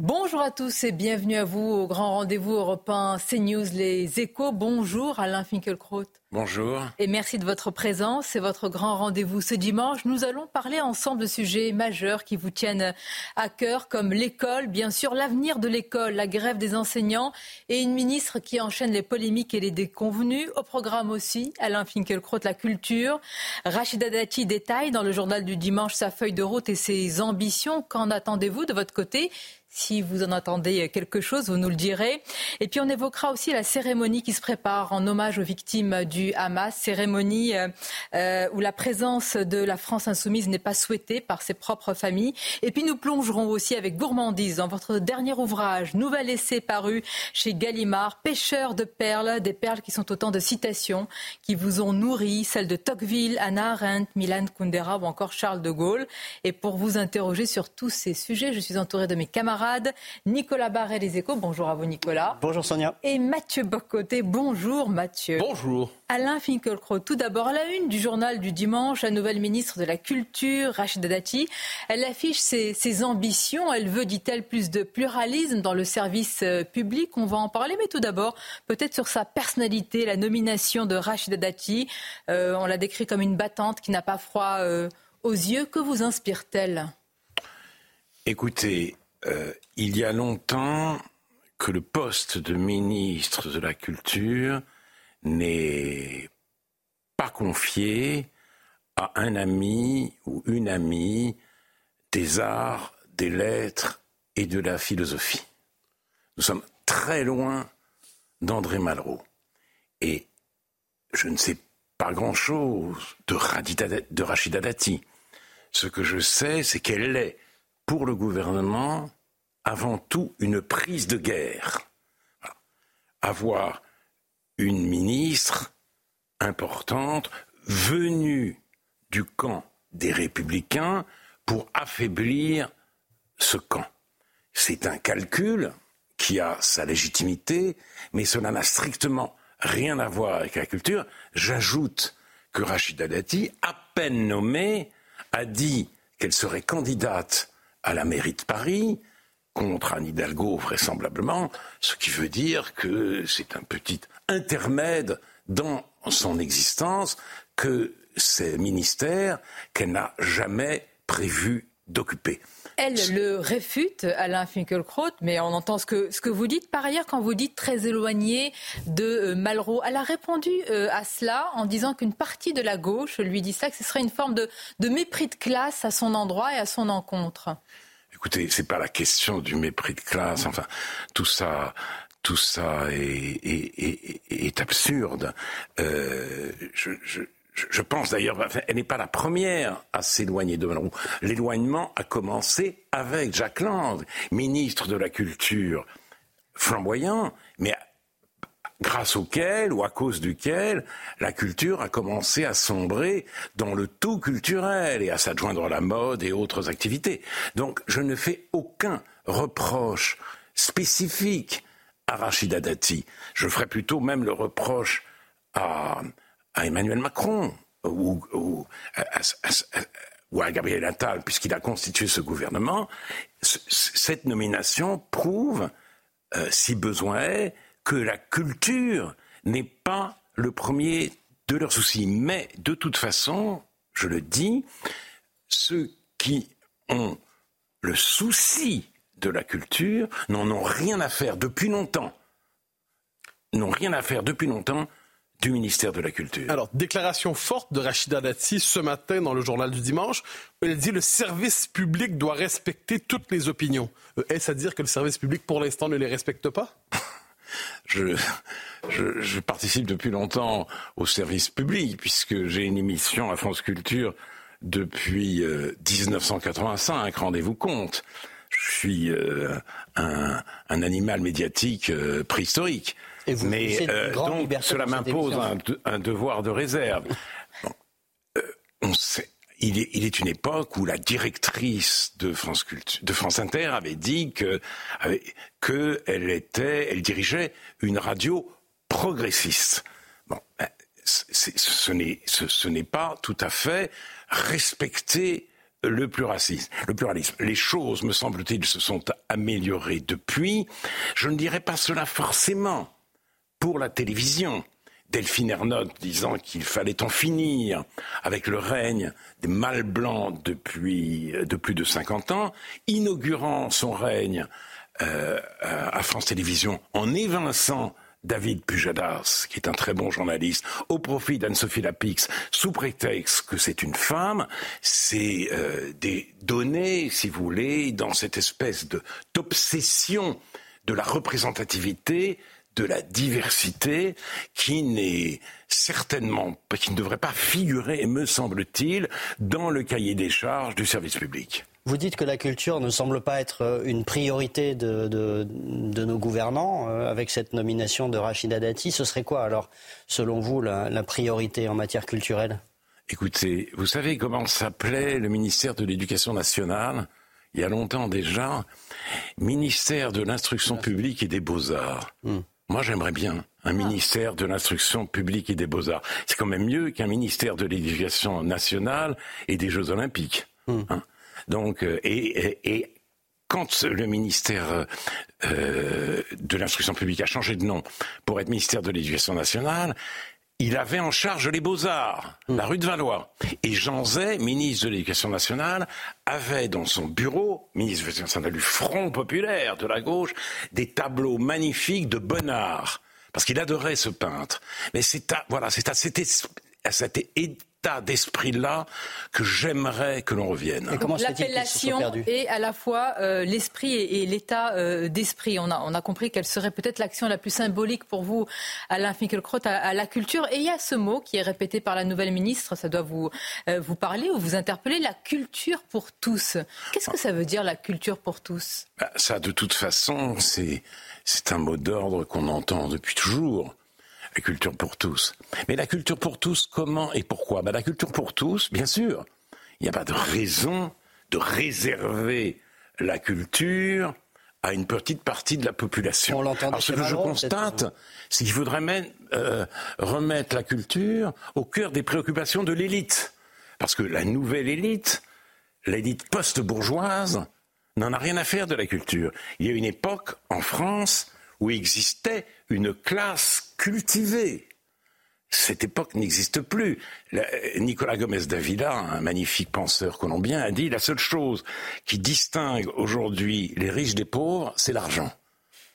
Bonjour à tous et bienvenue à vous au grand rendez-vous européen CNews Les Échos. Bonjour Alain Finkielkraut. Bonjour. Et merci de votre présence. C'est votre grand rendez-vous ce dimanche. Nous allons parler ensemble de sujets majeurs qui vous tiennent à cœur, comme l'école, bien sûr, l'avenir de l'école, la grève des enseignants et une ministre qui enchaîne les polémiques et les déconvenus. Au programme aussi, Alain Finkielkraut, la culture. Rachida Dati détaille dans le journal du dimanche sa feuille de route et ses ambitions. Qu'en attendez-vous de votre côté si vous en attendez quelque chose, vous nous le direz. Et puis on évoquera aussi la cérémonie qui se prépare en hommage aux victimes du Hamas, cérémonie euh, euh, où la présence de la France insoumise n'est pas souhaitée par ses propres familles. Et puis nous plongerons aussi avec gourmandise dans votre dernier ouvrage, nouvel essai paru chez Gallimard, Pêcheurs de perles, des perles qui sont autant de citations qui vous ont nourri, celles de Tocqueville, Anna Arendt, Milan Kundera ou encore Charles de Gaulle. Et pour vous interroger sur tous ces sujets, je suis entourée de mes camarades Nicolas Barret, les échos. Bonjour à vous, Nicolas. Bonjour, Sonia. Et Mathieu Bocoté. Bonjour, Mathieu. Bonjour. Alain Finkielkraut, tout d'abord la une du journal du dimanche, la nouvelle ministre de la Culture, Rachida Dati. Elle affiche ses, ses ambitions. Elle veut, dit-elle, plus de pluralisme dans le service euh, public. On va en parler, mais tout d'abord, peut-être sur sa personnalité, la nomination de Rachida Dati. Euh, on la décrit comme une battante qui n'a pas froid euh, aux yeux. Que vous inspire-t-elle? Écoutez, euh, il y a longtemps que le poste de ministre de la Culture n'est pas confié à un ami ou une amie des arts, des lettres et de la philosophie. Nous sommes très loin d'André Malraux. Et je ne sais pas grand-chose de, de Rachida Dati. Ce que je sais, c'est qu'elle est, pour le gouvernement, avant tout une prise de guerre. Avoir une ministre importante venue du camp des républicains pour affaiblir ce camp. C'est un calcul qui a sa légitimité, mais cela n'a strictement rien à voir avec la culture. J'ajoute que Rachida Dati, à peine nommée, a dit qu'elle serait candidate à la mairie de Paris, contre Anne Hidalgo vraisemblablement, ce qui veut dire que c'est un petit intermède dans son existence que ces ministères qu'elle n'a jamais prévu d'occuper. Elle le réfute, Alain Finkielkraut, mais on entend ce que, ce que vous dites. Par ailleurs, quand vous dites très éloigné de euh, Malraux, elle a répondu euh, à cela en disant qu'une partie de la gauche lui dit ça, que ce serait une forme de, de mépris de classe à son endroit et à son encontre. Écoutez, c'est pas la question du mépris de classe. Enfin, tout ça, tout ça est, est, est, est absurde. Euh, je, je, je pense d'ailleurs, elle n'est pas la première à s'éloigner de Malraux. L'éloignement a commencé avec Jacques Lang, ministre de la Culture flamboyant, mais grâce auquel ou à cause duquel la culture a commencé à sombrer dans le tout culturel et à s'adjoindre à la mode et autres activités. Donc je ne fais aucun reproche spécifique à Rachida Dati. Je ferai plutôt même le reproche à, à Emmanuel Macron ou, à Gabriel Attal, puisqu'il a constitué ce gouvernement. cette nomination prouve, euh, si besoin est, que la culture n'est pas le premier de leurs soucis. Mais de toute façon, je le dis, ceux qui ont le souci de la culture n'en ont rien à faire depuis longtemps. N'ont rien à faire depuis longtemps du ministère de la Culture. Alors, déclaration forte de Rachida Dati ce matin dans le journal du dimanche. Elle dit le service public doit respecter toutes les opinions. Euh, est-ce à dire que le service public, pour l'instant, ne les respecte pas? Je, je, je, participe depuis longtemps au service public, puisque j'ai une émission à France Culture depuis 1985, rendez-vous compte. Je suis un, animal médiatique préhistorique. Mais donc cela m'impose un, devoir de réserve. on sait, il est, une époque où la directrice de France, de France Inter avait dit que, elle était, elle dirigeait une radio progressiste. Bon, ben, ce n'est pas tout à fait respecter le pluralisme. Le pluralisme. Les choses, me semble-t-il, se sont améliorées depuis. Je ne dirais pas cela forcément pour la télévision. Delphine Ernotte disant qu'il fallait en finir avec le règne des mâles blancs depuis de plus de 50 ans, inaugurant son règne euh, à France Télévisions en évinçant David Pujadas, qui est un très bon journaliste, au profit d'Anne-Sophie Lapix, sous prétexte que c'est une femme, c'est euh, des données, si vous voulez, dans cette espèce d'obsession de la représentativité de la diversité qui n'est certainement, qui ne devrait pas figurer, me semble-t-il, dans le cahier des charges du service public. Vous dites que la culture ne semble pas être euh, une priorité de, de, nos gouvernants euh, avec cette nomination de Rachida Dati. Ce serait quoi alors, selon vous, la, la priorité en matière culturelle? Écoutez, vous savez comment s'appelait le ministère de l'Éducation nationale il y a longtemps déjà? Ministère de l'Instruction publique et des Beaux-Arts. Hmm. Moi, j'aimerais bien un ah. ministère de l'instruction publique et des beaux-arts. C'est quand même mieux qu'un ministère de l'éducation nationale et des Jeux olympiques. Hmm. Hein. Donc, euh, et, quand le ministère euh, de l'instruction publique a changé de nom pour être ministère de l'éducation nationale, il avait en charge les beaux-arts, hmm. la rue de Valois. Et Jean Zay, ministre de l'Éducation nationale, avait dans son bureau, ministre de l'Éducation nationale du Front populaire de la gauche, des tableaux magnifiques de Bonnard. Parce qu'il adorait ce peintre. Mais c'est à, voilà, c'est à cet, à cet d'esprit-là que j'aimerais que l'on revienne. L'appellation et à la fois euh, l'esprit et, l'état euh, d'esprit. On a, on a compris quelle serait peut-être l'action la plus symbolique pour vous, Alain Finkielkraut, à, à, la culture. Et il y a ce mot qui est répété par la nouvelle ministre, ça doit vous, euh, vous parler ou vous interpeller, la culture pour tous. Qu'est-ce que ça veut dire la culture pour tous? Bah, Ça, de toute façon, c'est un mot d'ordre qu'on entend depuis toujours la culture pour tous. Mais la culture pour tous, comment et pourquoi? Ben, La culture pour tous, bien sûr, il n'y a pas de raison de réserver la culture à une petite partie de la population. Alors ce que je constate, c'est qu'il faudrait même euh, remettre la culture au cœur des préoccupations de l'élite. Parce que la nouvelle élite, l'élite post-bourgeoise, n'en a rien à faire de la culture. Il y a une époque en France où existait une classe cultivée. Cette époque n'existe plus. Nicolas Gomez Davila, un magnifique penseur colombien, a dit la seule chose qui distingue aujourd'hui les riches des pauvres, c'est l'argent.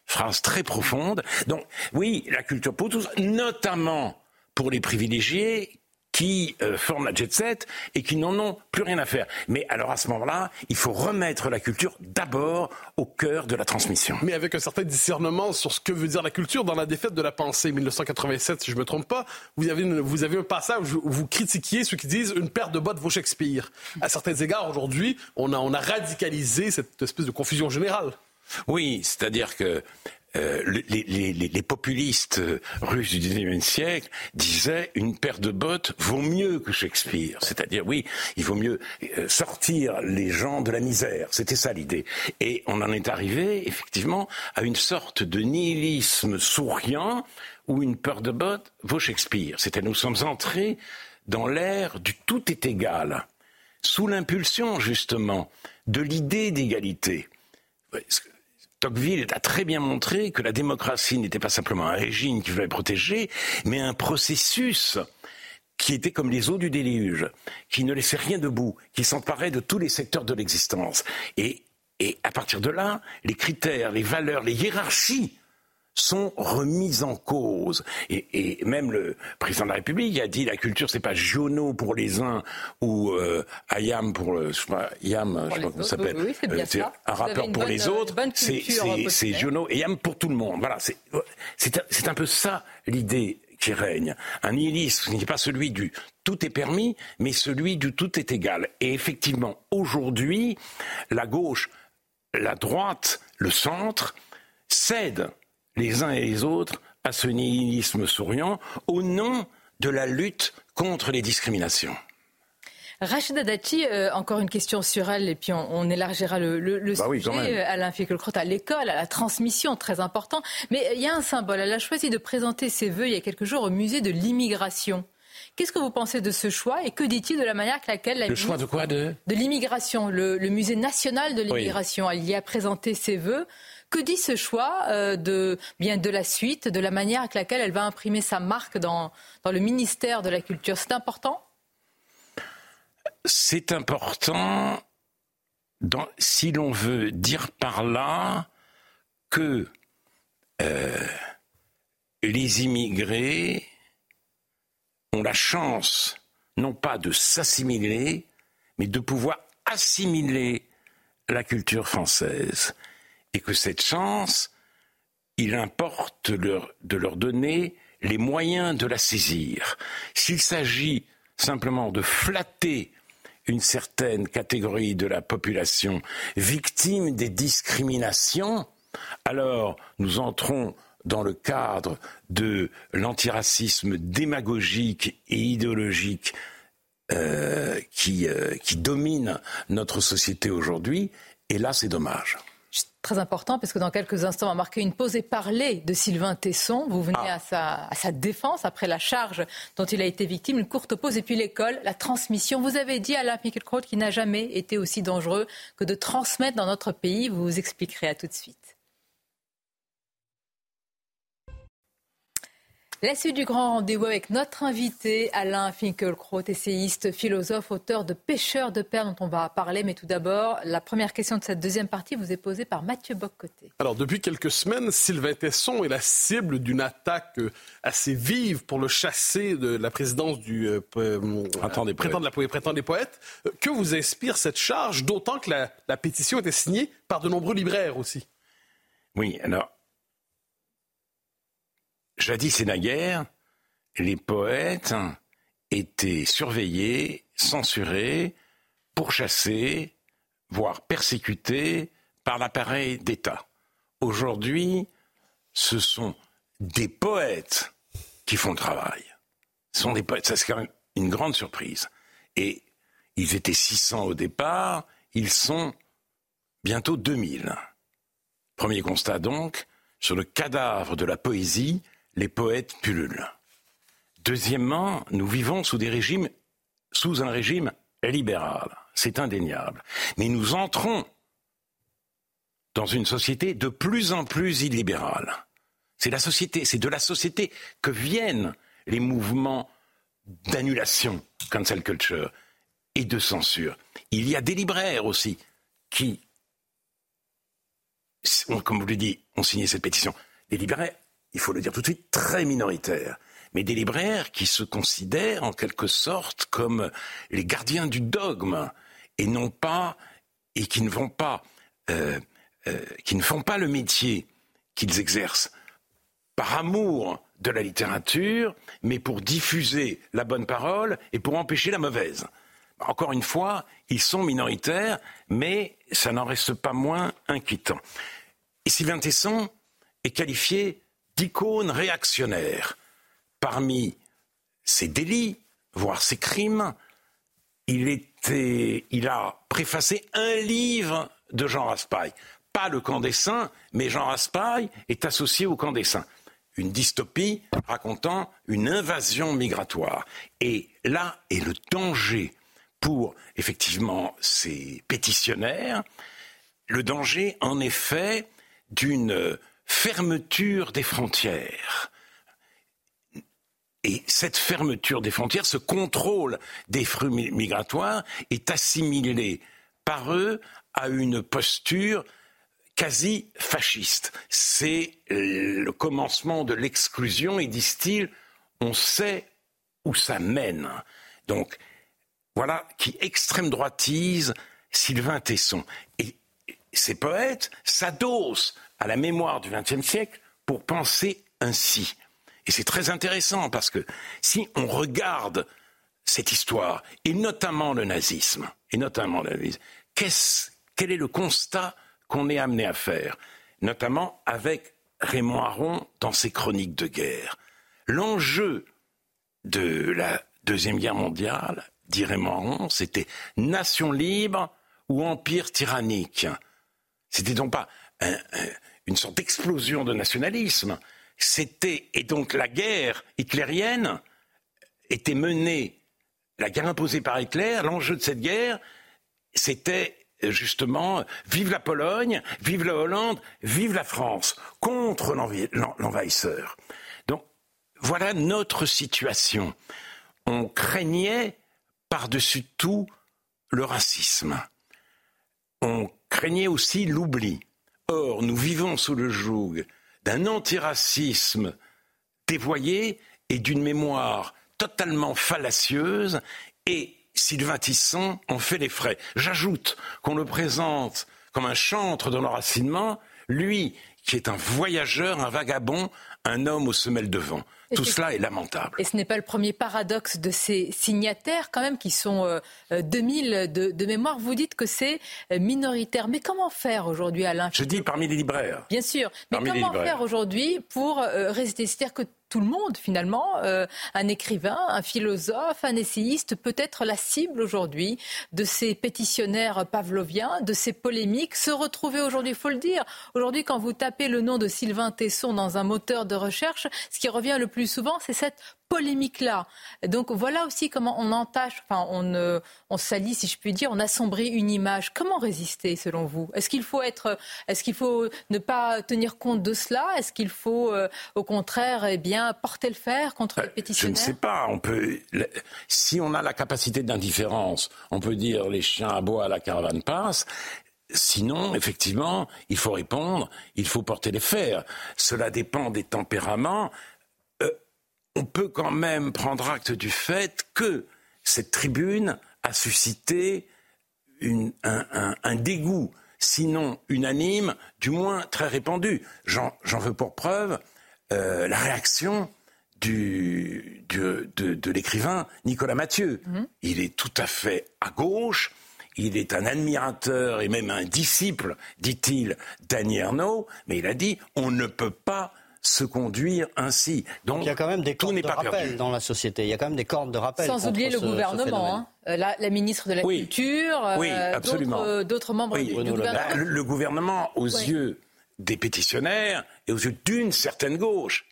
Phrase très profonde. Donc oui, la culture pour tous, notamment pour les privilégiés qui euh, forment la jet set et qui n'en ont plus rien à faire. Mais alors à ce moment-là, il faut remettre la culture d'abord au cœur de la transmission. Mais avec un certain discernement sur ce que veut dire la culture dans la défaite de la pensée 1987, si je ne me trompe pas, vous avez, vous avez un passage où vous critiquiez ceux qui disent une paire de bottes vaut Shakespeare. À certains égards, aujourd'hui, on a, on a radicalisé cette espèce de confusion générale. Oui, c'est-à-dire que euh, les, populistes russes du XIXe siècle disaient une paire de bottes vaut mieux que Shakespeare. C'est-à-dire, oui, il vaut mieux euh, sortir les gens de la misère. C'était ça l'idée. Et on en est arrivé, effectivement, à une sorte de nihilisme souriant où une paire de bottes vaut Shakespeare. C'était nous sommes entrés dans l'ère du tout est égal, sous l'impulsion, justement, de l'idée d'égalité. Tocqueville a très bien montré que la démocratie n'était pas simplement un régime qui voulait protéger, mais un processus qui était comme les eaux du déluge, qui ne laissait rien debout, qui s'emparait de tous les secteurs de l'existence. Et, et à partir de là, les critères, les valeurs, les hiérarchies sont remises en cause. Et, même le président de la République a dit la culture, c'est pas Giono pour les uns ou euh, Ayam pour le, je sais pas, Yam, je sais pas comment ça s'appelle, oui, euh, un rappeur pour les autres. C'est Giono et Yam pour tout le monde. Voilà, c'est un peu ça l'idée qui règne. Un nihilisme n'est pas celui du tout est permis, mais celui du tout est égal. Et effectivement, aujourd'hui, la gauche, la droite, le centre cèdent les uns et les autres à ce nihilisme souriant au nom de la lutte contre les discriminations. Rachida Dati, euh, encore une question sur elle, et puis on, élargira le, le, bah sujet. à Alain à l'école, à la transmission, très important. Mais il y a un symbole. Elle a choisi de présenter ses vœux il y a quelques jours au musée de l'immigration. Qu'est-ce que vous pensez de ce choix et que dit-il de la manière avec laquelle la le choix de quoi de? De l'immigration, le, musée national de l'immigration, elle y a présenté ses vœux. Que dit ce choix euh, de bien de la suite, de la manière avec laquelle elle va imprimer sa marque dans, le ministère de la Culture? C'est important? C'est important si l'on veut dire par là que euh, les immigrés ont la chance non pas de s'assimiler, mais de pouvoir assimiler la culture française. Et que cette chance, il importe de leur donner les moyens de la saisir. S'il s'agit simplement de flatter une certaine catégorie de la population victime des discriminations, alors nous entrons dans le cadre de l'antiracisme démagogique et idéologique euh, euh, qui domine notre société aujourd'hui, et là c'est dommage très important parce que dans quelques instants, on va marquer une pause et parler de Sylvain Tesson. Vous venez ah. à, sa, à, sa, défense après la charge dont il a été victime, une courte pause et puis l'école, la transmission. Vous avez dit à Alain Finkielkraut qu'il n'a jamais été aussi dangereux que de transmettre dans notre pays. Vous vous expliquerez à tout de suite. La suite du grand rendez-vous avec notre invité Alain Finkielkraut, essayiste, philosophe, auteur de Pêcheurs de perles dont on va parler. Mais tout d'abord, la première question de cette deuxième partie vous est posée par Mathieu Boccoté. Alors, depuis quelques semaines, Sylvain Tesson est la cible d'une attaque euh, assez vive pour le chasser de la présidence du euh, euh, printemps, des de la, printemps des poètes. Que vous inspire cette charge, d'autant que la, la pétition était signée par de nombreux libraires aussi? Oui, alors Jadis et naguère, les poètes étaient surveillés, censurés, pourchassés, voire persécutés par l'appareil d'État. Aujourd'hui, ce sont des poètes qui font le travail. Ce sont des poètes, ça c'est quand même une grande surprise. Et ils étaient 600 au départ, ils sont bientôt 2000. Premier constat donc, sur le cadavre de la poésie, les poètes pullulent. Deuxièmement, nous vivons sous des régimes, sous un régime libéral. C'est indéniable. Mais nous entrons dans une société de plus en plus illibérale. C'est la société, c'est de la société que viennent les mouvements d'annulation, cancel culture, et de censure. Il y a des libraires aussi qui, comme vous le dites, ont signé cette pétition. Les libraires il faut le dire tout de suite, très minoritaires, mais des libraires qui se considèrent en quelque sorte comme les gardiens du dogme et pas et qui ne pas, euh, euh, qui ne font pas le métier qu'ils exercent par amour de la littérature, mais pour diffuser la bonne parole et pour empêcher la mauvaise. Encore une fois, ils sont minoritaires, mais ça n'en reste pas moins inquiétant. Et Sylvain Tesson est qualifié d'icône réactionnaire. Parmi ses délits, voire ses crimes, il a préfacé un livre de Jean Raspail. Pas le camp des saints, mais Jean Raspail est associé au camp des saints. Une dystopie racontant une invasion migratoire. Et là est le danger pour effectivement ces pétitionnaires, le danger en effet d'une fermeture des frontières. Et cette fermeture des frontières, ce contrôle des flux migratoires est assimilé par eux à une posture quasi fasciste. C'est le commencement de l'exclusion et disent-ils, on sait où ça mène. Donc, voilà qui extrême droitise Sylvain Tesson. Et ces poètes s'adossent à la mémoire du XXe siècle pour penser ainsi. Et c'est très intéressant parce que si on regarde cette histoire, et notamment le nazisme, et notamment le nazisme, quel est le constat qu'on est amené à faire, notamment avec Raymond Aron dans ses chroniques de guerre? L'enjeu de la Deuxième Guerre mondiale, dit Raymond Aron, c'était nation libre ou empire tyrannique. C'était donc pas une sorte d'explosion de nationalisme. C'était et donc la guerre hitlérienne était menée, la guerre imposée par Hitler. L'enjeu de cette guerre, c'était justement vive la Pologne, vive la Hollande, vive la France contre l'envahisseur. Donc voilà notre situation. On craignait par-dessus tout le racisme. On craignait aussi l'oubli. Or, nous vivons sous le joug d'un antiracisme dévoyé et d'une mémoire totalement fallacieuse et Sylvain Tisson en fait les frais. J'ajoute qu'on le présente comme un chantre de l'enracinement, lui qui est un voyageur, un vagabond, un homme aux semelles de vent. Tout cela est lamentable. Et ce n'est pas le premier paradoxe de ces signataires, quand même, qui sont 2000 euh, de, de, mémoire. Vous dites que c'est euh, minoritaire. Mais comment faire aujourd'hui, Alain Je dis parmi les libraires. Bien sûr. Mais comment faire aujourd'hui pour euh, résister? C'est-à-dire que tout le monde finalement. Euh, un écrivain, un philosophe, un essayiste peut être la cible aujourd'hui de ces pétitionnaires pavloviens, de ces polémiques. Se retrouver aujourd'hui, il faut le dire. Aujourd'hui, quand vous tapez le nom de Sylvain Tesson dans un moteur de recherche, ce qui revient le plus souvent, c'est cette polémique-là. Donc voilà aussi comment on entache, enfin on, on salit, si je puis dire, on assombrit une image. Comment résister selon vous? Est-ce qu'il faut être, est-ce qu'il faut ne pas tenir compte de cela? Est-ce qu'il faut, euh, au contraire, eh bien porter le fer contre les pétitionnaires Je ne sais pas. On peut, si on a la capacité d'indifférence, on peut dire les chiens à bois, la caravane passe. Sinon, effectivement, il faut répondre, il faut porter les fers. Cela dépend des tempéraments on peut quand même prendre acte du fait que cette tribune a suscité un, dégoût, sinon unanime, du moins très répandu. J'en veux pour preuve euh, la réaction de, l'écrivain Nicolas Mathieu. Mhm. Il est tout à fait à gauche. Il est un admirateur et même un disciple, dit-il, d'Annie Ernaux, mais il a dit on ne peut pas se conduire ainsi. Donc, il y a quand même des cordes de rappel dans la société. Il y a quand même des cordes de rappel. Sans oublier le gouvernement. Hein. Euh, la, ministre de la Culture, euh, d'autres membres du, gouvernement. Le, gouvernement, aux yeux des pétitionnaires et aux yeux d'une certaine gauche,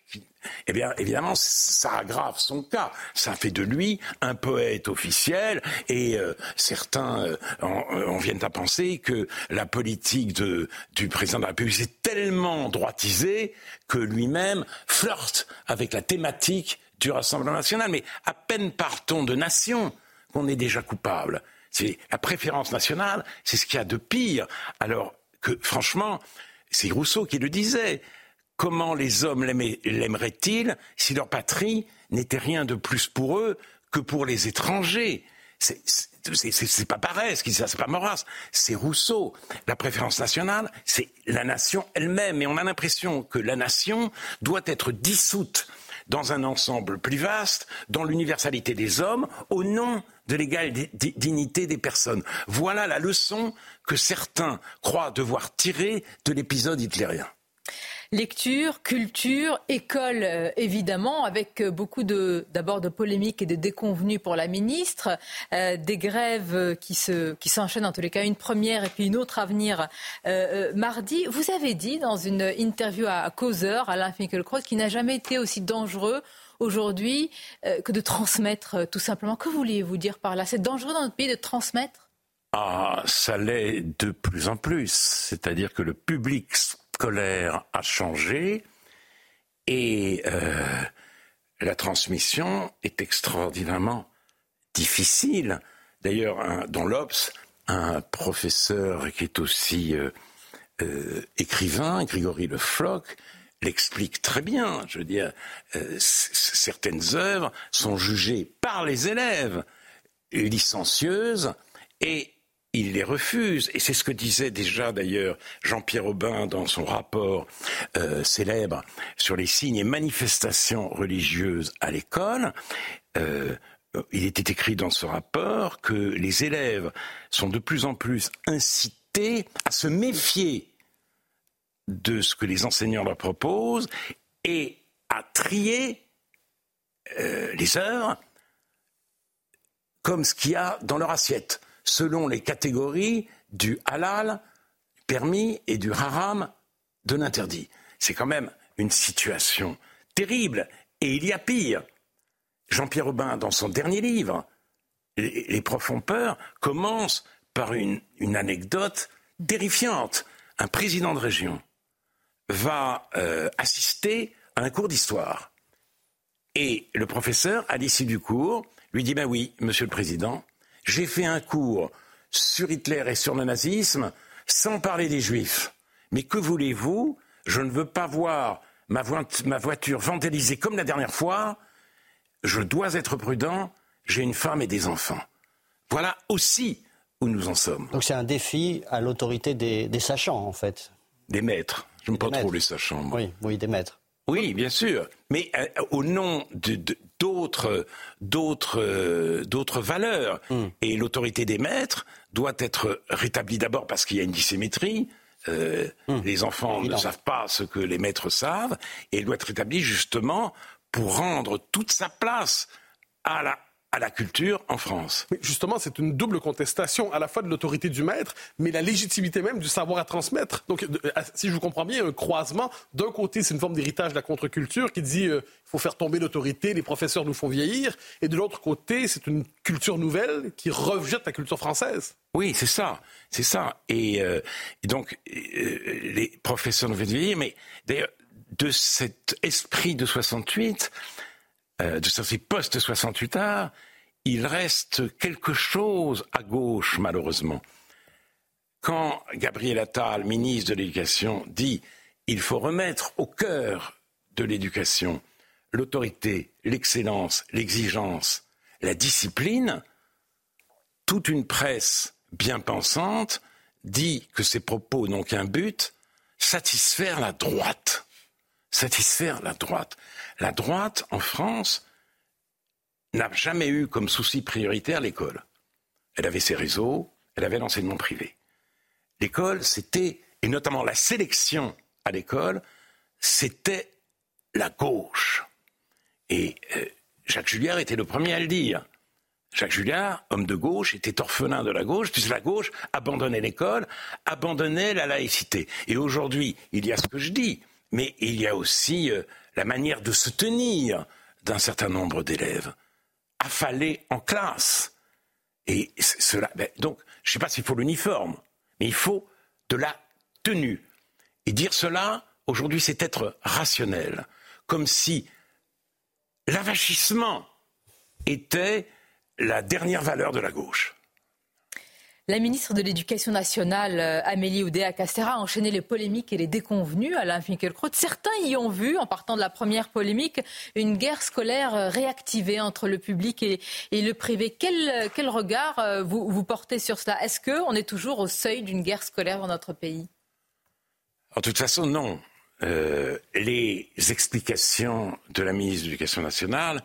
eh bien, évidemment, ça aggrave son cas. Ça fait de lui un poète officiel et euh, certains euh, en, viennent à penser que la politique de, du président de la République est tellement droitisée que lui-même flirte avec la thématique du Rassemblement national. Mais à peine partons de nation qu'on est déjà coupable. C'est la préférence nationale, c'est ce qu'il y a de pire. Alors que, franchement, c'est Rousseau qui le disait. Comment les hommes l'aimeraient-ils si leur patrie n'était rien de plus pour eux que pour les étrangers? C'est pas pareil, ce c'est pas Maurras, c'est Rousseau. La préférence nationale, c'est la nation elle-même. Et on a l'impression que la nation doit être dissoute dans un ensemble plus vaste, dans l'universalité des hommes, au nom de l'égale dignité des personnes. Voilà la leçon que certains croient devoir tirer de l'épisode hitlérien. Lecture, culture, école, euh, évidemment, avec euh, beaucoup de, d'abord de polémiques et de déconvenues pour la ministre, euh, des grèves qui se, qui s'enchaînent en tous les cas, une première et puis une autre à venir mardi. Vous avez dit dans une interview à, Causeur, Alain Finkielkraut, qu'il n'a jamais été aussi dangereux aujourd'hui que de transmettre tout simplement. Que vouliez-vous dire par là? C'est dangereux dans notre pays de transmettre? Ah, ça l'est de plus en plus. C'est-à-dire que le public a changé et euh, la transmission est extraordinairement difficile. D'ailleurs, dans l'Obs, un professeur qui est aussi euh, euh, écrivain, Grégory Le Floch, l'explique très bien. Je veux dire, certaines œuvres sont jugées par les élèves licencieuses et il les refuse. Et c'est ce que disait déjà d'ailleurs Jean-Pierre Aubin dans son rapport euh, célèbre sur les signes et manifestations religieuses à l'école. Euh, il était écrit dans ce rapport que les élèves sont de plus en plus incités à se méfier de ce que les enseignants leur proposent et à trier euh, les heures comme ce qu'il y a dans leur assiette, selon les catégories du halal, permis, et du haram, de l'interdit. C'est quand même une situation terrible. Et il y a pire. Jean-Pierre Aubin, dans son dernier livre, Les, profs ont peur, commence par une, anecdote terrifiante. Un président de région va euh, assister à un cours d'histoire. Et le professeur, à l'issue du cours, lui dit Ben oui, monsieur le président, j'ai fait un cours sur Hitler et sur le nazisme sans parler des juifs. Mais que voulez-vous? Je ne veux pas voir ma, voiture vandalisée comme la dernière fois. Je dois être prudent. J'ai une femme et des enfants. Voilà aussi où nous en sommes. Donc c'est un défi à l'autorité des, sachants, en fait. Des maîtres. Je n'aime pas trop les sachants. Oui, oui, des maîtres. Oui, bien sûr. Mais euh, au nom d'autres, d'autres, d'autres valeurs. Hmm. Et l'autorité des maîtres doit être rétablie d'abord parce qu'il y a une dissymétrie. Euh, hmm. Les enfants ne savent pas ce que les maîtres savent. Et elle doit être rétablie justement pour rendre toute sa place à la, à la culture en France. Mais justement, c'est une double contestation à la fois de l'autorité du maître, mais la légitimité même du savoir à transmettre. Donc, euh, si je vous comprends bien, un croisement, d'un côté, c'est une forme d'héritage de la contre-culture qui dit euh, il faut faire tomber l'autorité, les professeurs nous font vieillir, et de l'autre côté, c'est une culture nouvelle qui rejette la culture française. Oui, c'est ça, c'est ça. Et, euh, donc, les professeurs nous font vieillir, mais d'ailleurs, de cet esprit de 68, euh, de ces post-68 art, il reste quelque chose à gauche, malheureusement. Quand Gabriel Attal, ministre de l'Éducation, dit il faut remettre au cœur de l'éducation l'autorité, l'excellence, l'exigence, la discipline, toute une presse bien pensante dit que ces propos n'ont qu'un but, satisfaire la droite. Satisfaire la droite. La droite, en France, n'a jamais eu comme souci prioritaire l'école. Elle avait ses réseaux, elle avait l'enseignement privé. L'école, c'était, et notamment la sélection à l'école, c'était la gauche. Et euh, Jacques Julliard était le premier à le dire. Jacques Julliard, homme de gauche, était orphelin de la gauche, puisque la gauche abandonnait l'école, abandonnait la laïcité. Et aujourd'hui, il y a ce que je dis, mais il y a aussi euh, la manière de se tenir d'un certain nombre d'élèves, affalés en classe. Et cela, ben, donc, je ne sais pas s'il faut l'uniforme, mais il faut de la tenue. Et dire cela, aujourd'hui, c'est être rationnel. Comme si l'avachissement était la dernière valeur de la gauche. La ministre de l'Éducation nationale, euh, Amélie Oudéa-Castera, a enchaîné les polémiques et les déconvenus. Alain Finkielkraut, certains y ont vu, en partant de la première polémique, une guerre scolaire euh, réactivée entre le public et, le privé. Quel, regard euh, vous, vous, portez sur cela? Est-ce qu'on est toujours au seuil d'une guerre scolaire dans notre pays? En toute façon, non. les explications de la ministre de l'Éducation nationale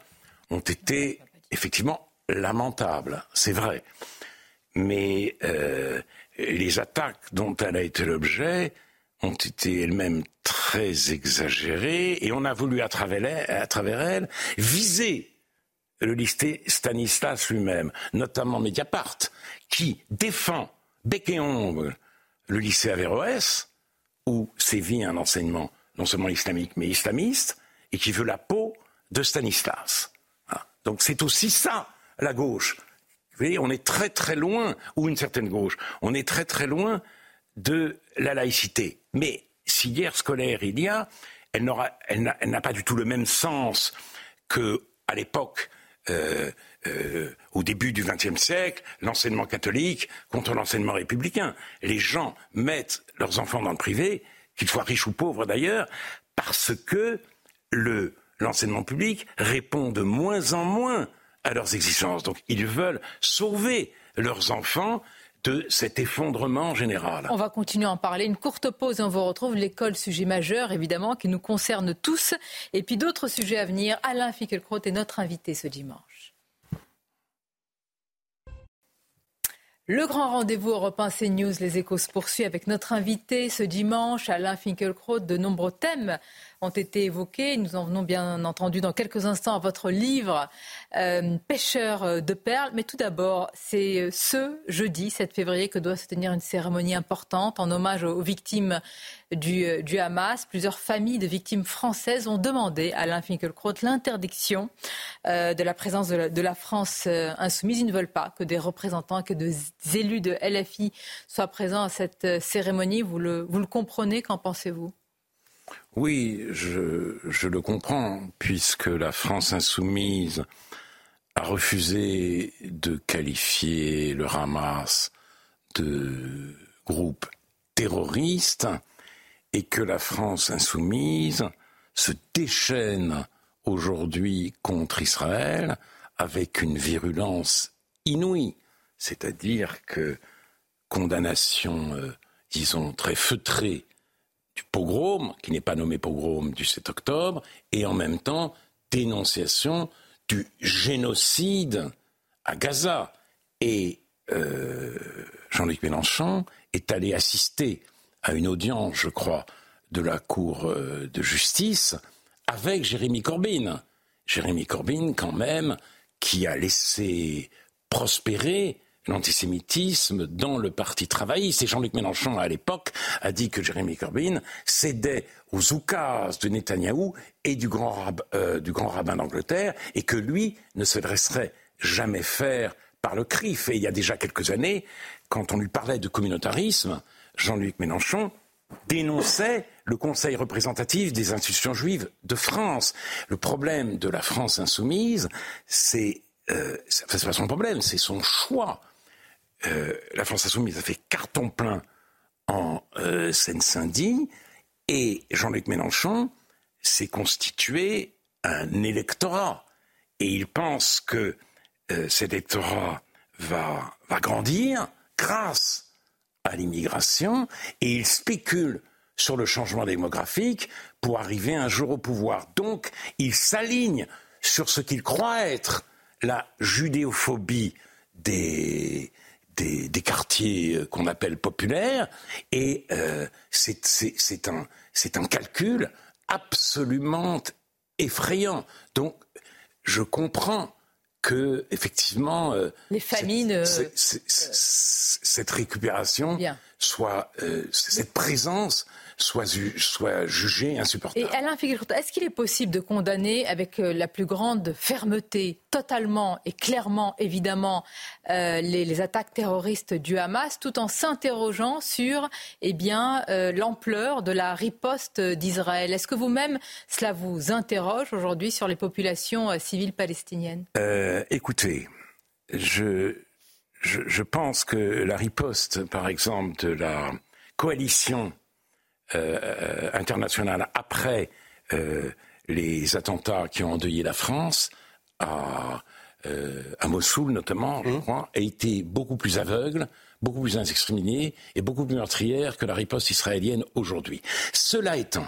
ont été effectivement lamentables, c'est vrai mais euh, les attaques dont elle a été l'objet ont été elles-mêmes très exagérées et on a voulu à travers, elles viser le lycée Stanislas lui-même, notamment Mediapart, qui défend bec et ongle le lycée Averroès, où sévit un enseignement non seulement islamique mais islamiste, et qui veut la peau de Stanislas. Donc c'est aussi ça, la gauche. Vous voyez, on est très très loin, ou une certaine gauche, on est très très loin de la laïcité. Mais si guerre scolaire il y a, elle n'a pas du tout le même sens qu'à l'époque, euh, euh, au début du XXe siècle, l'enseignement catholique contre l'enseignement républicain. Les gens mettent leurs enfants dans le privé, qu'ils soient riches ou pauvres d'ailleurs, parce que l'enseignement public répond de moins en moins à leurs exigences. Donc ils veulent sauver leurs enfants de cet effondrement général. On va continuer à en parler. Une courte pause et on vous retrouve. L'école, sujet majeur, évidemment, qui nous concerne tous. Et puis d'autres sujets à venir. Alain Fickelkraut est notre invité ce dimanche. Le grand rendez-vous Europe 1 CNews, les échos se poursuit avec notre invité ce dimanche, Alain Finkielkraut. De nombreux thèmes ont été évoqués. Nous en venons bien entendu dans quelques instants à votre livre euh, Pêcheur de perles. Mais tout d'abord, c'est euh, ce jeudi 7 février que doit se tenir une cérémonie importante en hommage aux victimes du, euh, Hamas. Plusieurs familles de victimes françaises ont demandé à Alain Finkielkraut l'interdiction de la présence de la, France insoumise. Ils ne veulent pas que des représentants, que des élus de LFI soient présents à cette cérémonie. Vous le, vous le comprenez Qu'en pensez-vous? Oui, je, le comprends, puisque la France insoumise a refusé de qualifier le Hamas de groupe terroriste et que la France insoumise se déchaîne aujourd'hui contre Israël avec une virulence inouïe. C'est-à-dire que condamnation, euh, disons, très feutrée du pogrom, qui n'est pas nommé pogrom du 7 octobre, et en même temps dénonciation du génocide à Gaza. Et euh, Jean-Luc Mélenchon est allé assister à une audience, je crois, de la Cour euh, de justice avec Jérémy Corbyn. Jérémy Corbyn, quand même, qui a laissé prospérer l'antisémitisme dans le parti travailliste. Et Jean-Luc Mélenchon, à l'époque, a dit que Jérémy Corbyn cédait aux oukases de Netanyahou et du grand, euh, du grand rabbin d'Angleterre, et que lui ne se laisserait jamais faire par le CRIF. Et il y a déjà quelques années, quand on lui parlait de communautarisme, Jean-Luc Mélenchon dénonçait le Conseil représentatif des institutions juives de France. Le problème de la France insoumise, c'est euh, c'est pas son problème, c'est son choix. Euh, la France Insoumise a fait carton plein en euh, Seine-Saint-Denis et Jean-Luc Mélenchon s'est constitué un électorat. Et il pense que euh, cet électorat va, va grandir grâce à l'immigration et il spécule sur le changement démographique pour arriver un jour au pouvoir. Donc, il s'aligne sur ce qu'il croit être la judéophobie des, des, quartiers euh, qu'on appelle populaires, et euh, c'est un, un calcul absolument effrayant. Donc, je comprends que effectivement euh, les familles cette, récupération soit cette présence soit, soit jugé insupportable. Et Alain est-ce qu'il est possible de condamner avec euh, la plus grande fermeté, totalement et clairement, évidemment, euh, les, attaques terroristes du Hamas, tout en s'interrogeant sur eh bien, euh, l'ampleur de la riposte d'Israël? Est-ce que vous-même, cela vous interroge aujourd'hui sur les populations civiles palestiniennes? Écoutez, je, je, je pense que la riposte, par exemple, de la coalition euh, internationale après euh, les attentats qui ont endeuillé la France, à, euh, à Mossoul notamment, je mmh. crois, a été beaucoup plus aveugle, beaucoup plus indiscriminée et beaucoup plus meurtrière que la riposte israélienne aujourd'hui. Cela étant,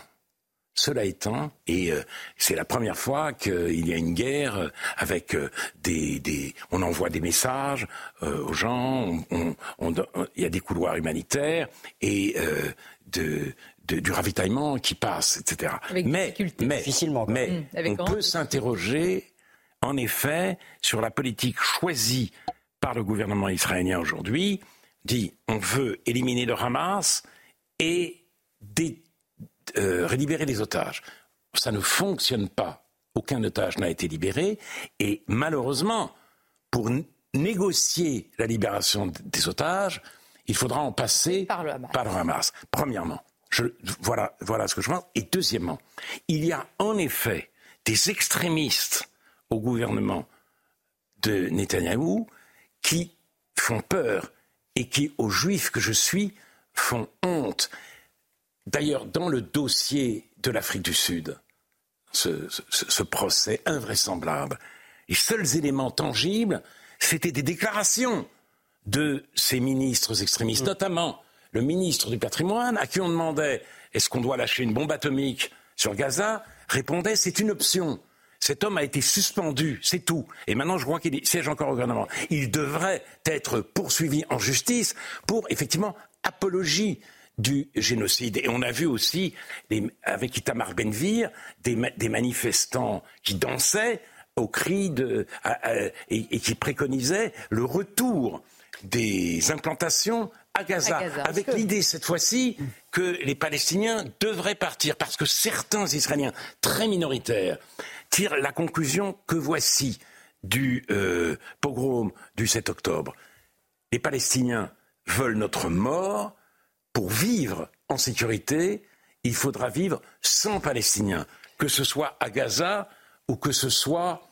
cela étant, et c'est la première fois qu'il y a une guerre avec des, des, on envoie des messages aux gens, on, on, il y a des couloirs humanitaires et de, du ravitaillement qui passe, etc. mais, mais, mais mmh, on peut s'interroger, en effet, sur la politique choisie par le gouvernement israélien aujourd'hui. Dit, on veut éliminer le Hamas et euh, libérer les otages. Ça ne fonctionne pas. Aucun otage n'a été libéré. Et malheureusement, pour négocier la libération des otages, il faudra en passer par le Par le Hamas. Premièrement voilà, voilà ce que je pense. Et deuxièmement, il y a en effet des extrémistes au gouvernement de Netanyahou qui font peur et qui, aux juifs que je suis, font honte. D'ailleurs, dans le dossier de l'Afrique du Sud, ce, ce, procès invraisemblable, les seuls éléments tangibles, c'était des déclarations de ces ministres extrémistes, notamment le ministre du patrimoine, à qui on demandait est-ce qu'on doit lâcher une bombe atomique sur Gaza, répondait c'est une option. Cet homme a été suspendu, c'est tout. Et maintenant, je crois qu'il siège encore au gouvernement. Il devrait être poursuivi en justice pour, effectivement, apologie du génocide. Et on a vu aussi, avec Itamar Benvir, des, des manifestants qui dansaient au cri de, et, qui préconisaient le retour des implantations à Gaza, avec l'idée cette fois-ci que les Palestiniens devraient partir, parce que certains Israéliens très minoritaires tirent la conclusion que voici du euh, pogrom du 7 octobre. Les Palestiniens veulent notre mort, pour vivre en sécurité, il faudra vivre sans Palestiniens, que ce soit à Gaza ou que ce soit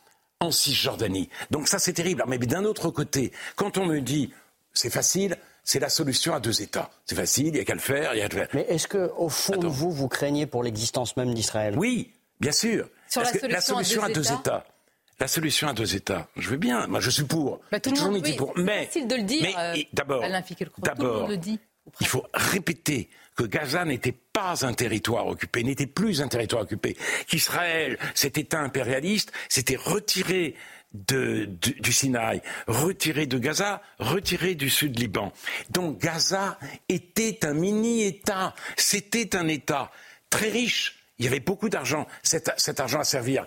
en Cisjordanie. Donc ça, c'est terrible. Mais d'un autre côté, quand on me dit c'est facile, c'est la solution à deux États. C'est facile, il n'y a qu'à le faire, il y a. Mais est-ce que, au fond de vous, vous craignez pour l'existence même d'Israël? Oui, bien sûr. Sur la, solution la, solution à deux, États, la solution à deux États, je veux bien, moi je suis pour. Bah, tout le monde, dit pour. Mais, facile de le dire. Mais euh, d'abord, d'abord, il faut répéter que Gaza n'était pas un territoire occupé, n'était plus un territoire occupé, qu'Israël, cet État impérialiste, s'était retiré de, du, Sinaï, retiré de Gaza, retiré du sud Liban. Donc Gaza était un mini-État, c'était un État très riche, il y avait beaucoup d'argent. Cet, argent a servi à,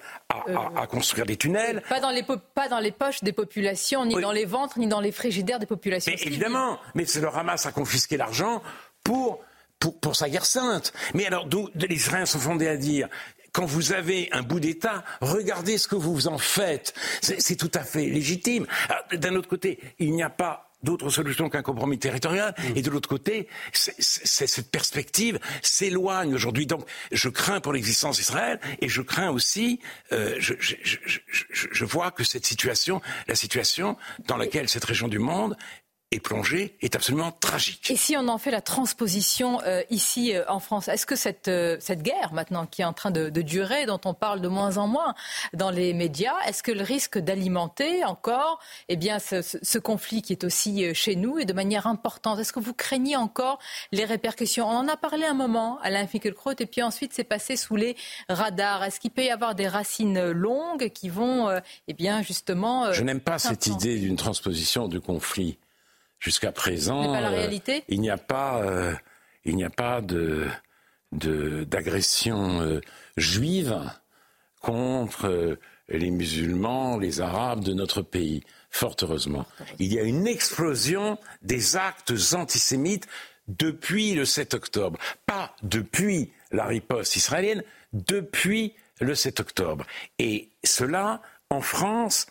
euh, construire des tunnels. Pas dans, les pas dans les poches des populations, ni dans les ventres, ni dans les frigidaires des populations. Mais évidemment, mais c'est le Hamas a confisqué l'argent pour, pour, pour, sa guerre sainte. Mais alors, les Israéliens sont fondés à dire quand vous avez un bout d'État, regardez ce que vous en faites. C'est tout à fait légitime. D'un autre côté, il n'y a pas d'autre solution qu'un compromis territorial. Mm. Et de l'autre côté, cette perspective s'éloigne aujourd'hui. Donc, je crains pour l'existence d'Israël et je crains aussi, euh, je, je, je, je, vois que cette situation, la situation dans laquelle cette région du monde est plongée est absolument tragique. Et si on en fait la transposition euh, ici euh, en France, est-ce que cette, euh, cette guerre maintenant qui est en train de, de, durer, dont on parle de moins en moins dans les médias, est-ce que le risque d'alimenter encore eh bien, ce, ce, conflit qui est aussi chez nous et de manière importante? Est-ce que vous craignez encore les répercussions? On en a parlé un moment, Alain Finkielkraut, et puis ensuite c'est passé sous les radars. Est-ce qu'il peut y avoir des racines longues qui vont eh bien, justement... Je n'aime pas cette idée d'une transposition du conflit Jusqu'à présent, euh, il n'y a pas, euh, il n'y a pas de, d'agression euh, juive contre les musulmans, les arabes de notre pays. Fort heureusement, il y a une explosion des actes antisémites depuis le 7 octobre, pas depuis la riposte israélienne, depuis le 7 octobre. Et cela, en France,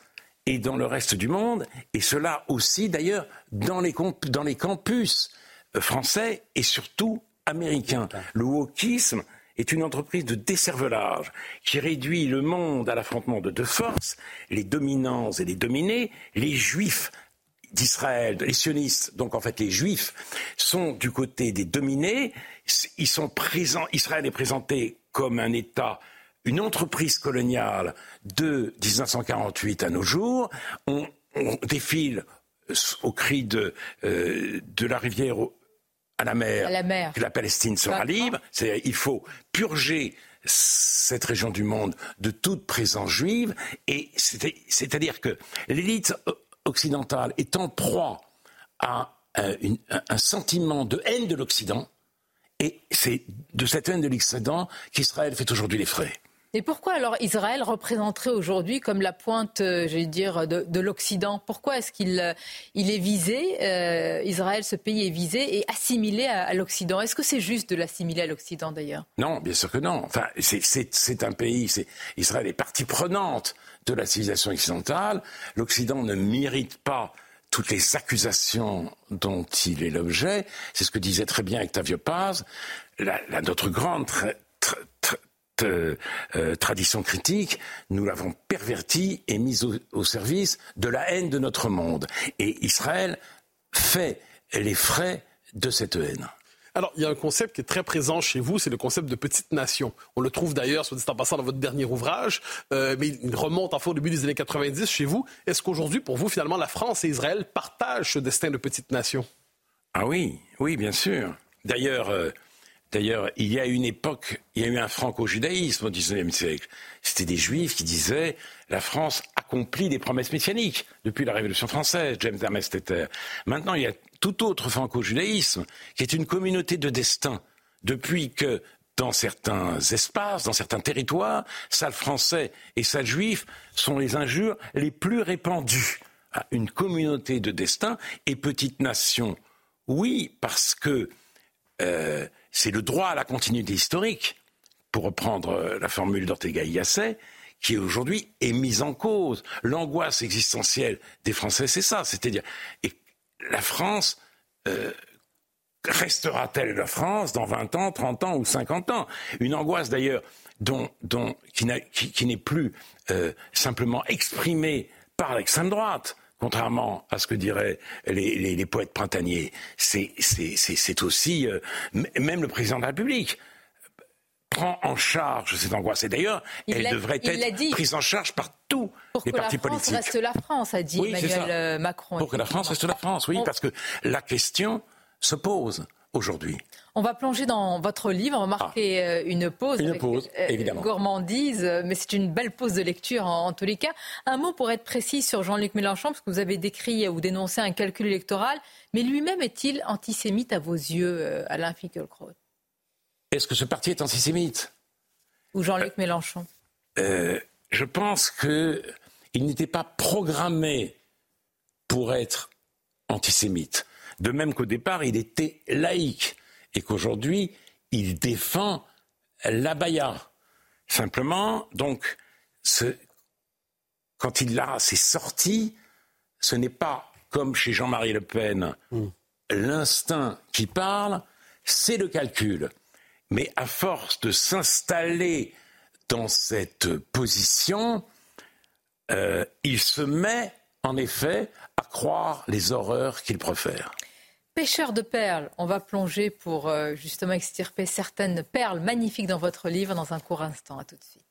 et dans le reste du monde, et cela aussi d'ailleurs dans les, dans les campus euh, français et surtout américains. Le wokisme est une entreprise de décervelage qui réduit le monde à l'affrontement de deux forces, les dominants et les dominés, les juifs d'Israël, les sionistes, donc en fait les juifs, sont du côté des dominés, ils sont présents, Israël est présenté comme un État une entreprise coloniale de 1948 à nos jours. On, défile au cri de, euh, de la rivière à la mer, la mer. que la Palestine sera libre. Il faut purger cette région du monde de toute présence juive. Et c'est-à-dire que l'élite occidentale est en proie à euh, un sentiment de haine de l'Occident. Et c'est de cette haine de l'Occident qu'Israël fait aujourd'hui les frais. Et pourquoi alors Israël représenterait aujourd'hui comme la pointe, euh, j'allais dire, de, l'Occident? Pourquoi est-ce qu'il euh, il est visé, euh, Israël, ce pays est visé et assimilé à, l'Occident? Est-ce que c'est juste de l'assimiler à l'Occident d'ailleurs? Non, bien sûr que non. Enfin, c'est un pays, Israël est partie prenante de la civilisation occidentale. L'Occident ne mérite pas toutes les accusations dont il est l'objet. C'est ce que disait très bien Octavio Paz. La, notre grande euh, euh, tradition critique, nous l'avons pervertie et mise au, service de la haine de notre monde. Et Israël fait les frais de cette haine. Alors, il y a un concept qui est très présent chez vous, c'est le concept de petite nation. On le trouve d'ailleurs, soit dit en passant, dans votre dernier ouvrage, euh, mais il remonte en fait au début des années 90 chez vous. Est-ce qu'aujourd'hui, pour vous, finalement, la France et Israël partagent ce destin de petite nation? Ah oui, oui, bien sûr. D'ailleurs, euh, D'ailleurs, il y a une époque, il y a eu un franco-judaïsme au XIXe siècle. C'était des juifs qui disaient la France accomplit des promesses messianiques depuis la Révolution française, James Tetter. Maintenant, il y a tout autre franco-judaïsme qui est une communauté de destin. Depuis que dans certains espaces, dans certains territoires, sale français et sale juif sont les injures les plus répandues. Une communauté de destin et petite nation. Oui, parce que euh, c'est le droit à la continuité historique, pour reprendre euh, la formule d'Ortega Yasset, qui aujourd'hui est mise en cause. L'angoisse existentielle des Français, c'est ça, c'est-à-dire, et la France euh, restera-t-elle la France dans 20 ans, 30 ans ou 50 ans? Une angoisse d'ailleurs dont, dont, qui, n'est plus euh, simplement exprimée par l'extrême droite contrairement à ce que diraient les, poètes printaniers, c'est aussi, euh, même le président de la République prend en charge cette angoisse. Et d'ailleurs, elle devrait être prise en charge par tous les partis politiques. Pour que la France reste la France, a dit Emmanuel euh, Macron. Pour que la France reste la France, oui, parce que la question se pose aujourd'hui. On va plonger dans votre livre, on va marquer ah. euh, une pause. Une pause, euh, évidemment. Gourmandise, euh, mais c'est une belle pause de lecture en, tous les cas. Un mot pour être précis sur Jean-Luc Mélenchon, parce que vous avez décrit ou dénoncé un calcul électoral, mais lui-même est-il antisémite à vos yeux, Alain Finkielkraut? Est-ce que ce parti est antisémite? Ou Jean-Luc Mélenchon? Je pense qu'il n'était pas programmé pour être antisémite. De même qu'au départ, il était laïque et qu'aujourd'hui, il défend l'abaya. Simplement, donc, quand il a ses sorties, ce n'est pas comme chez Jean-Marie Le Pen, l'instinct qui parle, c'est le calcul. Mais à force de s'installer dans cette position, euh, il se met en effet croire les horreurs qu'il préfère. Pêcheur de perles, on va plonger pour euh, justement extirper certaines perles magnifiques dans votre livre dans un court instant. À tout de suite.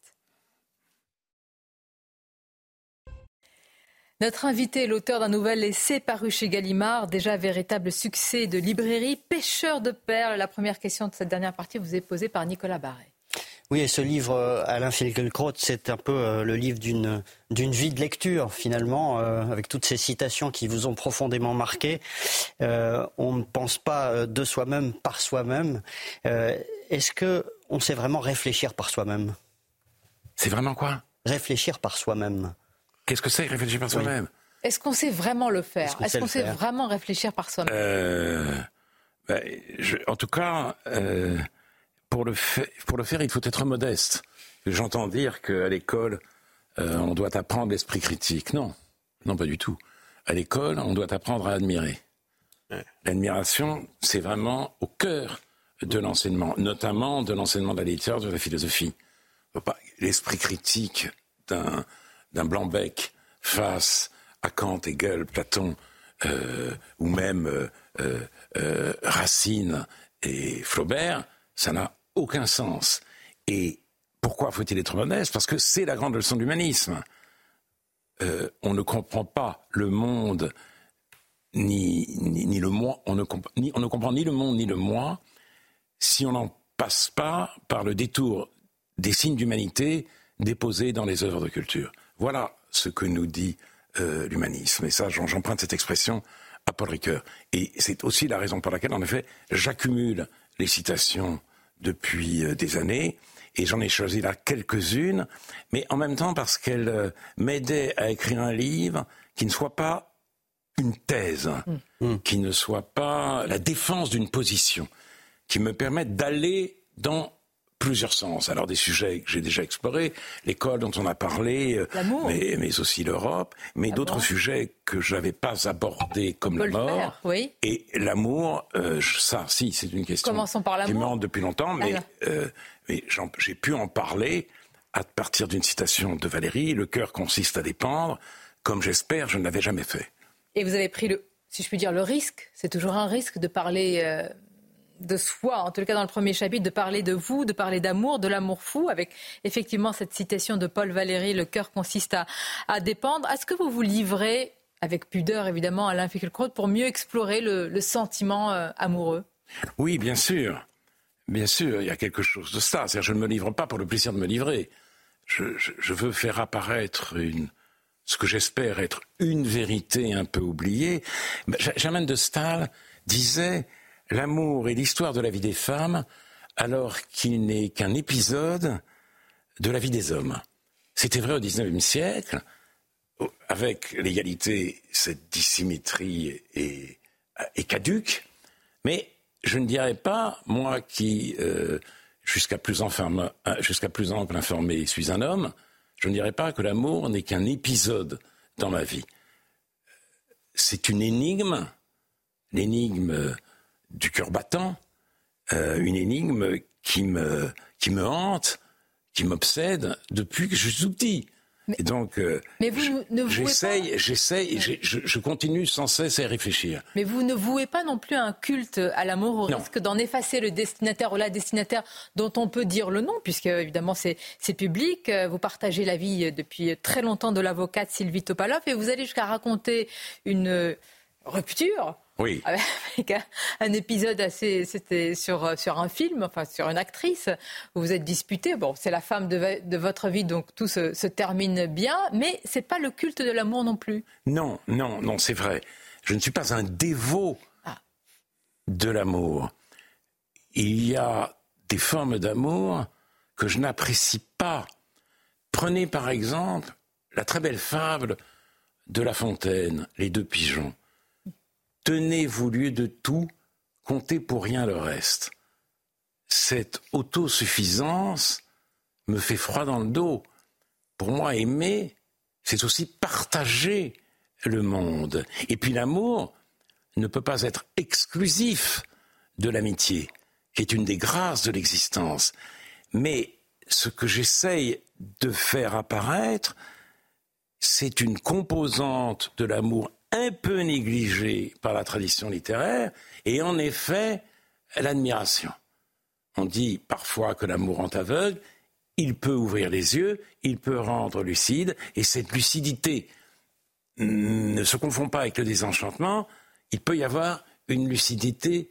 Notre invité l'auteur d'un nouvel essai paru chez Gallimard, déjà véritable succès de librairie, Pêcheur de perles. La première question de cette dernière partie vous est posée par Nicolas Barret. Oui, et ce livre, euh, Alain Finkielkraut, c'est un peu euh, le livre d'une d'une vie de lecture finalement, euh, avec toutes ces citations qui vous ont profondément marqué. on ne pense pas de soi-même par soi-même. Est-ce que on sait vraiment réfléchir par soi-même? C'est vraiment quoi? Réfléchir par soi-même. Qu'est-ce que c'est réfléchir par soi-même? Est-ce qu'on sait vraiment le faire? Est-ce qu'on sait, vraiment réfléchir par soi-même? Ben, En tout cas pour le, faire, il faut être modeste. J'entends dire qu'à l'école, euh, on doit apprendre l'esprit critique. Non, non, pas du tout. À l'école, on doit apprendre à admirer. L'admiration, c'est vraiment au cœur de l'enseignement, notamment de l'enseignement de la littérature, de la philosophie. L'esprit critique d'un blanc-bec face à Kant, Hegel, Platon, euh, ou même euh, Racine et Flaubert, ça n'a aucun sens. Et pourquoi faut-il être modeste? Parce que c'est la grande leçon de l'humanisme. Euh, on ne comprend pas le monde ni, ni, le moi, on ne, comprend ni le monde ni le moi si on n'en passe pas par le détour des signes d'humanité déposés dans les œuvres de culture. Voilà ce que nous dit euh, l'humanisme. Et ça, j'emprunte cette expression à Paul Ricoeur. Et c'est aussi la raison pour laquelle, en effet, j'accumule les citations depuis euh, des années. Et j'en ai choisi là quelques-unes, mais en même temps parce qu'elles euh, m'aidaient à écrire un livre qui ne soit pas une thèse, mm. qui ne soit pas la défense d'une position, qui me permette d'aller dans plusieurs sens. Alors des sujets que j'ai déjà explorés, l'école dont on a parlé, euh, mais, mais, aussi l'Europe, mais d'autres sujets que je n'avais pas abordés comme la mort. oui. Et l'amour, euh, ça, si, c'est une question qui me depuis longtemps, mais, euh, mais j'ai pu en parler à partir d'une citation de Valérie, le cœur consiste à dépendre, comme j'espère, je ne l'avais jamais fait. Et vous avez pris le, si je puis dire, le risque, c'est toujours un risque de parler de soi, en tout cas dans le premier chapitre, de parler de vous, de parler d'amour, de l'amour fou, avec effectivement cette citation de Paul Valéry, le cœur consiste à, dépendre. Est-ce que vous vous livrez, avec pudeur évidemment, Alain Finkielkraut, pour mieux explorer le, sentiment euh, amoureux? Oui, bien sûr. Bien sûr, il y a quelque chose de ça. je ne me livre pas pour le plaisir de me livrer. Je, veux faire apparaître ce que j'espère être une vérité un peu oubliée. Germaine de Stahl disait l'amour est l'histoire de la vie des femmes alors qu'il n'est qu'un épisode de la vie des hommes. C'était vrai au XIXe siècle. Avec l'égalité, cette dissymétrie est, caduque. Mais je ne dirais pas, moi qui, euh, jusqu'à plus, plus ample informé, suis un homme, je ne dirais pas que l'amour n'est qu'un épisode dans ma vie. C'est une énigme, l'énigme du cœur battant, euh, une énigme qui me, qui me hante, qui m'obsède depuis que je suis tout petit. et donc, euh, mais vous ne j'essaye, j'essaye, je, je, continue sans cesse à réfléchir. Mais vous ne vouez pas non plus un culte à l'amour au risque d'en effacer le destinataire ou la destinataire dont on peut dire le nom, puisque évidemment c'est, c'est public. Vous partagez la vie depuis très longtemps de l'avocate Sylvie Topalov et vous allez jusqu'à raconter une rupture oui. Avec un, épisode assez, c'était sur, sur un film, enfin sur une actrice, où vous êtes disputé. Bon, c'est la femme de, de, votre vie, donc tout se, se termine bien, mais c'est pas le culte de l'amour non plus. Non, non, non, c'est vrai. Je ne suis pas un dévot ah. de l'amour. Il y a des formes d'amour que je n'apprécie pas. Prenez par exemple la très belle fable de La Fontaine, Les deux pigeons. Tenez-vous lieu de tout, comptez pour rien le reste. Cette autosuffisance me fait froid dans le dos. Pour moi, aimer, c'est aussi partager le monde. Et puis l'amour ne peut pas être exclusif de l'amitié, qui est une des grâces de l'existence. Mais ce que j'essaye de faire apparaître, c'est une composante de l'amour un peu négligé par la tradition littéraire, et en effet, l'admiration. On dit parfois que l'amour rend aveugle, il peut ouvrir les yeux, il peut rendre lucide, et cette lucidité ne se confond pas avec le désenchantement, il peut y avoir une lucidité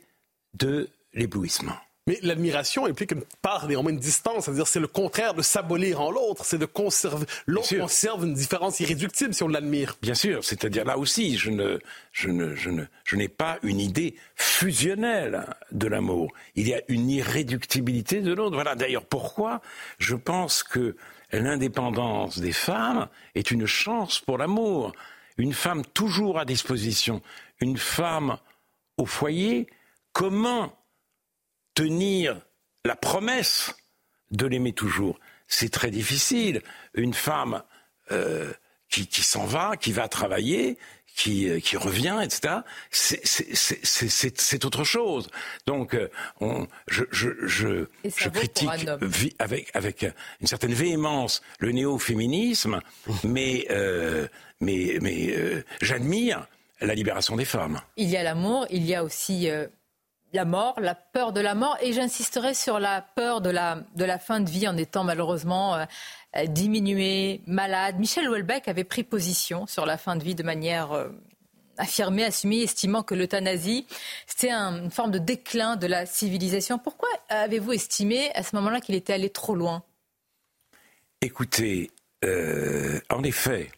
de l'éblouissement. Mais l'admiration implique une part, néanmoins, une distance. C'est-à-dire, c'est le contraire de s'abolir en l'autre. C'est de conserver. L'autre conserve une différence irréductible si on l'admire. Bien sûr. C'est-à-dire, là aussi, je ne, je ne, je ne, je n'ai pas une idée fusionnelle de l'amour. Il y a une irréductibilité de l'autre. Voilà. D'ailleurs, pourquoi je pense que l'indépendance des femmes est une chance pour l'amour. Une femme toujours à disposition. Une femme au foyer. Comment tenir la promesse de l'aimer toujours. C'est très difficile. Une femme euh, qui, s'en va, qui va travailler, qui, euh, qui revient, etc., c'est autre chose. Donc, euh, on, je, je, je, je critique avec, avec une certaine véhémence le néo-féminisme, mais, mais, mais j'admire la libération des femmes. Il y a l'amour, il y a aussi la mort, la peur de la mort. Et j'insisterai sur la peur de la, fin de vie en étant malheureusement euh, euh, diminué, malade. Michel Houellebecq avait pris position sur la fin de vie de manière euh, affirmée, assumée, estimant que l'euthanasie, c'était une forme de déclin de la civilisation. Pourquoi avez-vous estimé à ce moment-là qu'il était allé trop loin? Écoutez, en effet,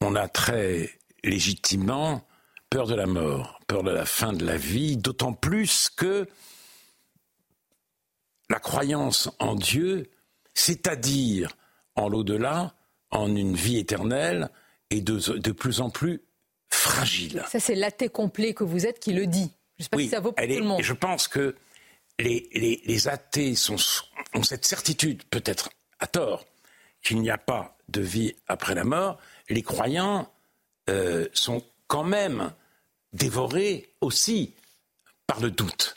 on a très légitimement peur de la mort, peur de la fin de la vie, d'autant plus que la croyance en Dieu, c'est-à-dire en l'au-delà, en une vie éternelle, est de, plus en plus fragile. Ça, c'est l'athée complet que vous êtes qui le dit. Je ne sais pas si ça vaut pour tout le monde. je pense que les, les, athées ont cette certitude, peut-être à tort, qu'il n'y a pas de vie après la mort. Les croyants euh, sont quand même dévoré aussi par le doute.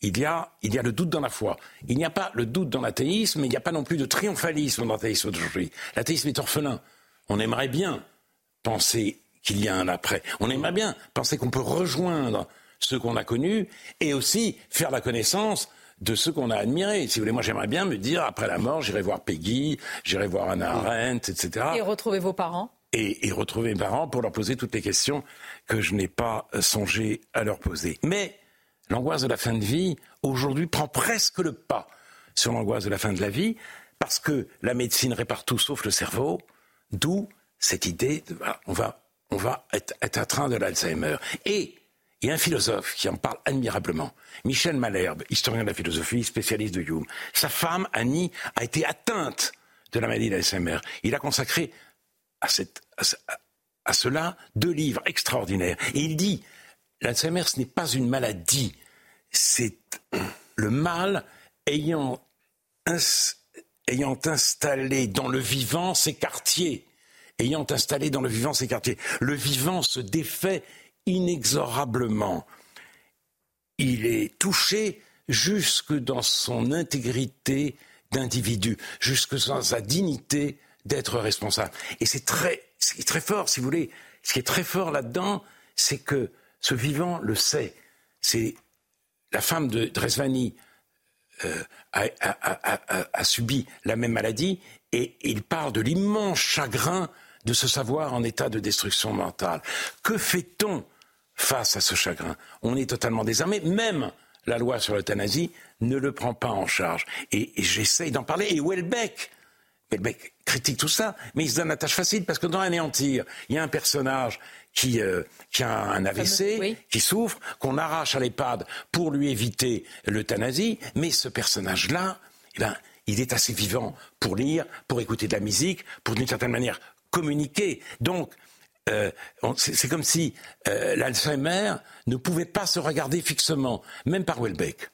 Il y, a, il y a le doute dans la foi. Il n'y a pas le doute dans l'athéisme, mais il n'y a pas non plus de triomphalisme dans l'athéisme d'aujourd'hui. L'athéisme est orphelin. On aimerait bien penser qu'il y a un après. On aimerait bien penser qu'on peut rejoindre ceux qu'on a connus et aussi faire la connaissance de ceux qu'on a admirés. Si vous voulez, moi j'aimerais bien me dire, après la mort, j'irai voir Peggy, j'irai voir Anna Arendt, etc. Et retrouver vos parents et, retrouver mes parents pour leur poser toutes les questions que je n'ai pas songé à leur poser. Mais l'angoisse de la fin de vie, aujourd'hui, prend presque le pas sur l'angoisse de la fin de la vie, parce que la médecine répare tout sauf le cerveau, d'où cette idée de, on va, on va être, être atteint de l'Alzheimer. Et il y a un philosophe qui en parle admirablement, Michel Malherbe, historien de la philosophie, spécialiste de Hume. Sa femme, Annie, a été atteinte de la maladie d'Alzheimer. Il a consacré à, cela deux livres extraordinaires. Et il dit, l'Alzheimer, ce n'est pas une maladie, c'est le mal ayant, ayant installé dans le vivant ses quartiers ayant installé dans le vivant ses quartiers. Le vivant se défait inexorablement. Il est touché jusque dans son intégrité d'individu, jusque dans sa dignité d'être responsable. Et c'est très, très fort, si vous voulez. Ce qui est très fort là-dedans, c'est que ce vivant le sait. C'est la femme de Dresvani euh, a, subi la même maladie et il parle de l'immense chagrin de se savoir en état de destruction mentale. Que fait-on face à ce chagrin? On est totalement désarmé. Même la loi sur l'euthanasie ne le prend pas en charge. Et, j'essaye d'en parler. Et Welbeck, Welbeck critique tout ça, mais il se donne la tâche facile parce que dans Anéantir, il y a un personnage qui, euh, qui a un AVC, qui souffre, qu'on arrache à l'EHPAD pour lui éviter l'euthanasie, mais ce personnage-là, eh ben, il est assez vivant pour lire, pour écouter de la musique, pour d'une certaine manière communiquer. Donc, euh, c'est comme si euh, l'Alzheimer ne pouvait pas se regarder fixement, même par Welbeck.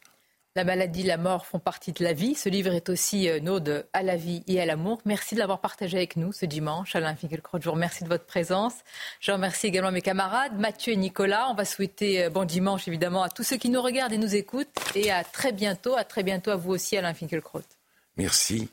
La maladie, la mort font partie de la vie. Ce livre est aussi une euh, ode à la vie et à l'amour. Merci de l'avoir partagé avec nous ce dimanche. Alain Finkielkraut, je vous remercie de votre présence. Je remercie également mes camarades, Mathieu et Nicolas. On va souhaiter bon dimanche, évidemment, à tous ceux qui nous regardent et nous écoutent. Et à très bientôt. À très bientôt à vous aussi, Alain Finkielkraut. Merci.